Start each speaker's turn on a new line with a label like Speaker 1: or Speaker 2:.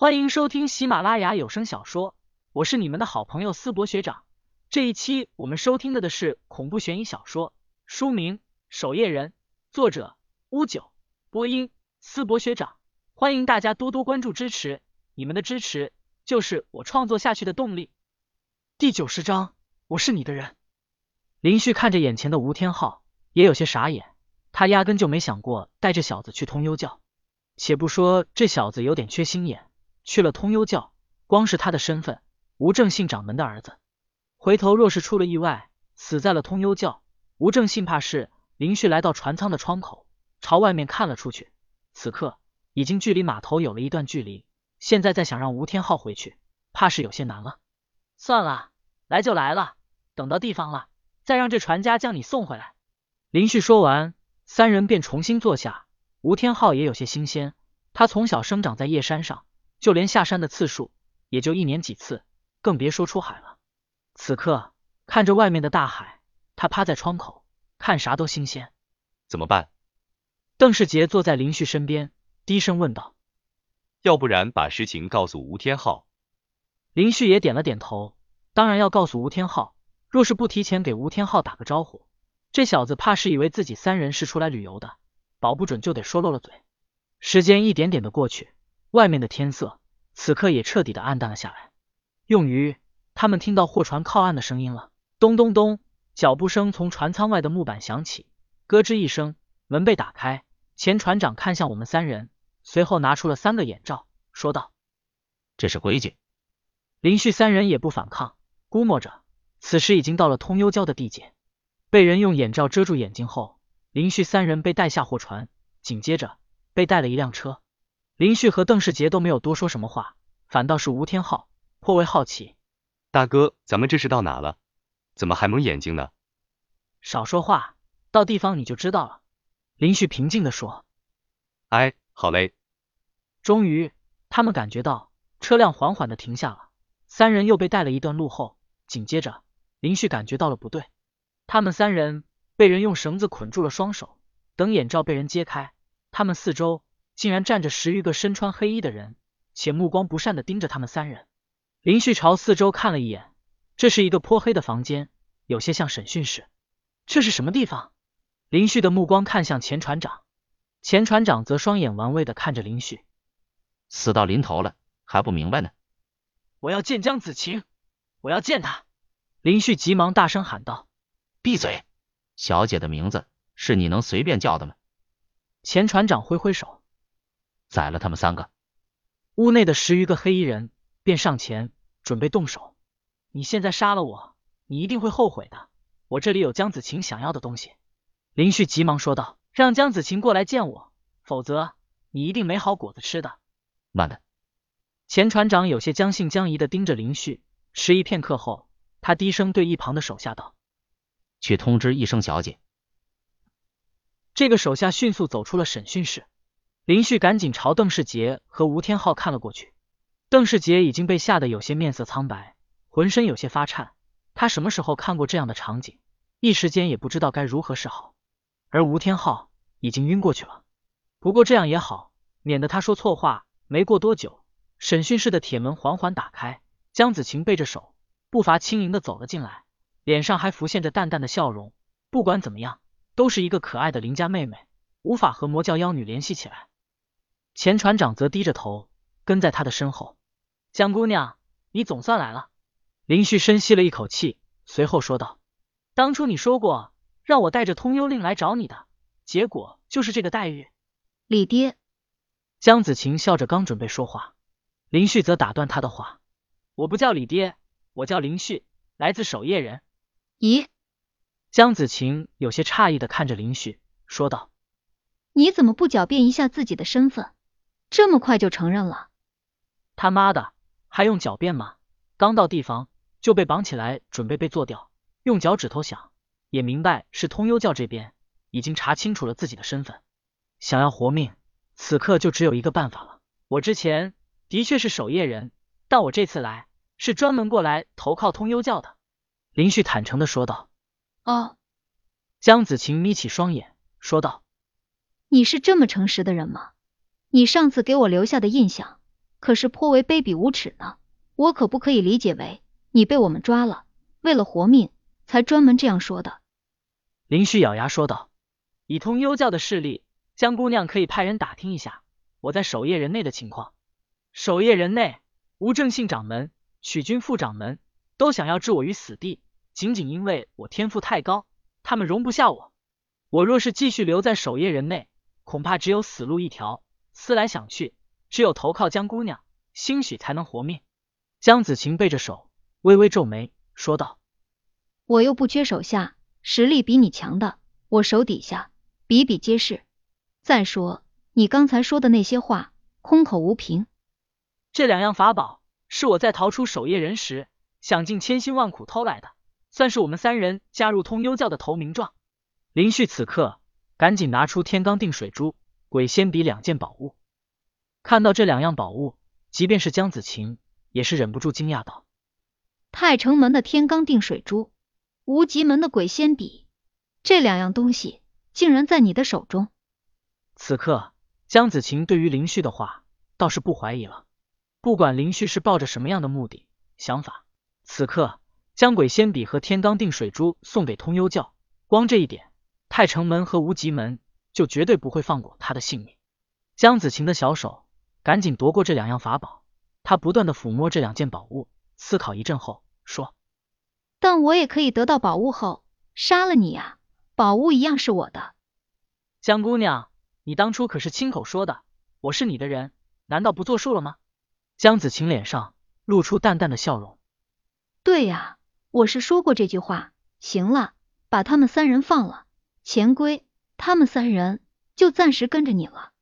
Speaker 1: 欢迎收听喜马拉雅有声小说，我是你们的好朋友思博学长。这一期我们收听的的是恐怖悬疑小说，书名《守夜人》，作者乌九，播音思博学长。欢迎大家多多关注支持，你们的支持就是我创作下去的动力。第九十章，我是你的人。林旭看着眼前的吴天昊，也有些傻眼，他压根就没想过带这小子去通幽教。且不说这小子有点缺心眼。去了通幽教，光是他的身份，吴正信掌门的儿子，回头若是出了意外，死在了通幽教，吴正信怕是。林旭来到船舱的窗口，朝外面看了出去，此刻已经距离码头有了一段距离，现在再想让吴天昊回去，怕是有些难了。算了，来就来了，等到地方了，再让这船家将你送回来。林旭说完，三人便重新坐下。吴天昊也有些新鲜，他从小生长在叶山上。就连下山的次数也就一年几次，更别说出海了。此刻看着外面的大海，他趴在窗口看啥都新鲜。
Speaker 2: 怎么办？
Speaker 1: 邓世杰坐在林旭身边，低声问道：“
Speaker 2: 要不然把实情告诉吴天昊？”
Speaker 1: 林旭也点了点头，当然要告诉吴天昊。若是不提前给吴天昊打个招呼，这小子怕是以为自己三人是出来旅游的，保不准就得说漏了嘴。时间一点点的过去。外面的天色此刻也彻底的暗淡了下来。用于他们听到货船靠岸的声音了，咚咚咚，脚步声从船舱外的木板响起，咯吱一声，门被打开，前船长看向我们三人，随后拿出了三个眼罩，说道：“
Speaker 3: 这是规矩。”
Speaker 1: 林旭三人也不反抗，估摸着此时已经到了通幽礁的地界。被人用眼罩遮住眼睛后，林旭三人被带下货船，紧接着被带了一辆车。林旭和邓世杰都没有多说什么话，反倒是吴天昊颇为好奇。
Speaker 2: 大哥，咱们这是到哪了？怎么还蒙眼睛呢？
Speaker 1: 少说话，到地方你就知道了。林旭平静的说。
Speaker 2: 哎，好嘞。
Speaker 1: 终于，他们感觉到车辆缓缓的停下了，三人又被带了一段路后，紧接着林旭感觉到了不对，他们三人被人用绳子捆住了双手，等眼罩被人揭开，他们四周。竟然站着十余个身穿黑衣的人，且目光不善的盯着他们三人。林旭朝四周看了一眼，这是一个颇黑的房间，有些像审讯室。这是什么地方？林旭的目光看向钱船长，钱船长则双眼玩味的看着林旭。
Speaker 3: 死到临头了，还不明白呢？
Speaker 1: 我要见江子晴，我要见他！林旭急忙大声喊道。
Speaker 3: 闭嘴！小姐的名字是你能随便叫的吗？
Speaker 1: 钱船长挥挥手。
Speaker 3: 宰了他们三个！
Speaker 1: 屋内的十余个黑衣人便上前准备动手。你现在杀了我，你一定会后悔的。我这里有江子晴想要的东西。林旭急忙说道：“让江子晴过来见我，否则你一定没好果子吃的。”
Speaker 3: 慢的。
Speaker 1: 钱船长有些将信将疑的盯着林旭，迟疑片刻后，他低声对一旁的手下道：“
Speaker 3: 去通知一声小姐。”
Speaker 1: 这个手下迅速走出了审讯室。林旭赶紧朝邓世杰和吴天昊看了过去，邓世杰已经被吓得有些面色苍白，浑身有些发颤。他什么时候看过这样的场景，一时间也不知道该如何是好。而吴天昊已经晕过去了，不过这样也好，免得他说错话。没过多久，审讯室的铁门缓缓打开，江子晴背着手，步伐轻盈的走了进来，脸上还浮现着淡淡的笑容。不管怎么样，都是一个可爱的邻家妹妹，无法和魔教妖女联系起来。钱船长则低着头跟在他的身后。江姑娘，你总算来了。林旭深吸了一口气，随后说道：“当初你说过让我带着通幽令来找你的，结果就是这个待遇。”
Speaker 4: 李爹，
Speaker 1: 江子晴笑着刚准备说话，林旭则打断他的话：“我不叫李爹，我叫林旭，来自守夜人。”
Speaker 4: 咦？
Speaker 1: 江子晴有些诧异的看着林旭，说道：“
Speaker 4: 你怎么不狡辩一下自己的身份？”这么快就承认了？
Speaker 1: 他妈的，还用狡辩吗？刚到地方就被绑起来，准备被做掉。用脚趾头想，也明白是通幽教这边已经查清楚了自己的身份。想要活命，此刻就只有一个办法了。我之前的确是守夜人，但我这次来是专门过来投靠通幽教的。林旭坦诚的说道。
Speaker 4: 哦。
Speaker 1: 江子晴眯起双眼说道：“
Speaker 4: 你是这么诚实的人吗？”你上次给我留下的印象，可是颇为卑鄙无耻呢。我可不可以理解为你被我们抓了，为了活命才专门这样说的？
Speaker 1: 林旭咬牙说道：“以通幽教的势力，江姑娘可以派人打听一下我在守夜人内的情况。守夜人内，吴正信掌门、曲军副掌门都想要置我于死地，仅仅因为我天赋太高，他们容不下我。我若是继续留在守夜人内，恐怕只有死路一条。思来想去，只有投靠江姑娘，兴许才能活命。”江子晴背着手，微微皱眉，说道：“
Speaker 4: 我又不缺手下，实力比你强的，我手底下比比皆是。再说，你刚才说的那些话，空口无凭。
Speaker 1: 这两样法宝是我在逃出守夜人时，想尽千辛万苦偷来的，算是我们三人加入通幽教的投名状。”林旭此刻赶紧拿出天罡定水珠、鬼仙笔两件宝物，看到这两样宝物，即便是江子晴。也是忍不住惊讶道：“
Speaker 4: 太城门的天罡定水珠，无极门的鬼仙笔，这两样东西竟然在你的手中。”
Speaker 1: 此刻，江子晴对于林旭的话倒是不怀疑了。不管林旭是抱着什么样的目的、想法，此刻将鬼仙笔和天罡定水珠送给通幽教，光这一点，太城门和无极门就绝对不会放过他的性命。江子晴的小手赶紧夺过这两样法宝。他不断的抚摸这两件宝物，思考一阵后说：“
Speaker 4: 但我也可以得到宝物后杀了你呀，宝物一样是我的。”
Speaker 1: 江姑娘，你当初可是亲口说的，我是你的人，难道不作数了吗？江子晴脸上露出淡淡的笑容。
Speaker 4: 对呀，我是说过这句话。行了，把他们三人放了，钱龟他们三人就暂时跟着你了。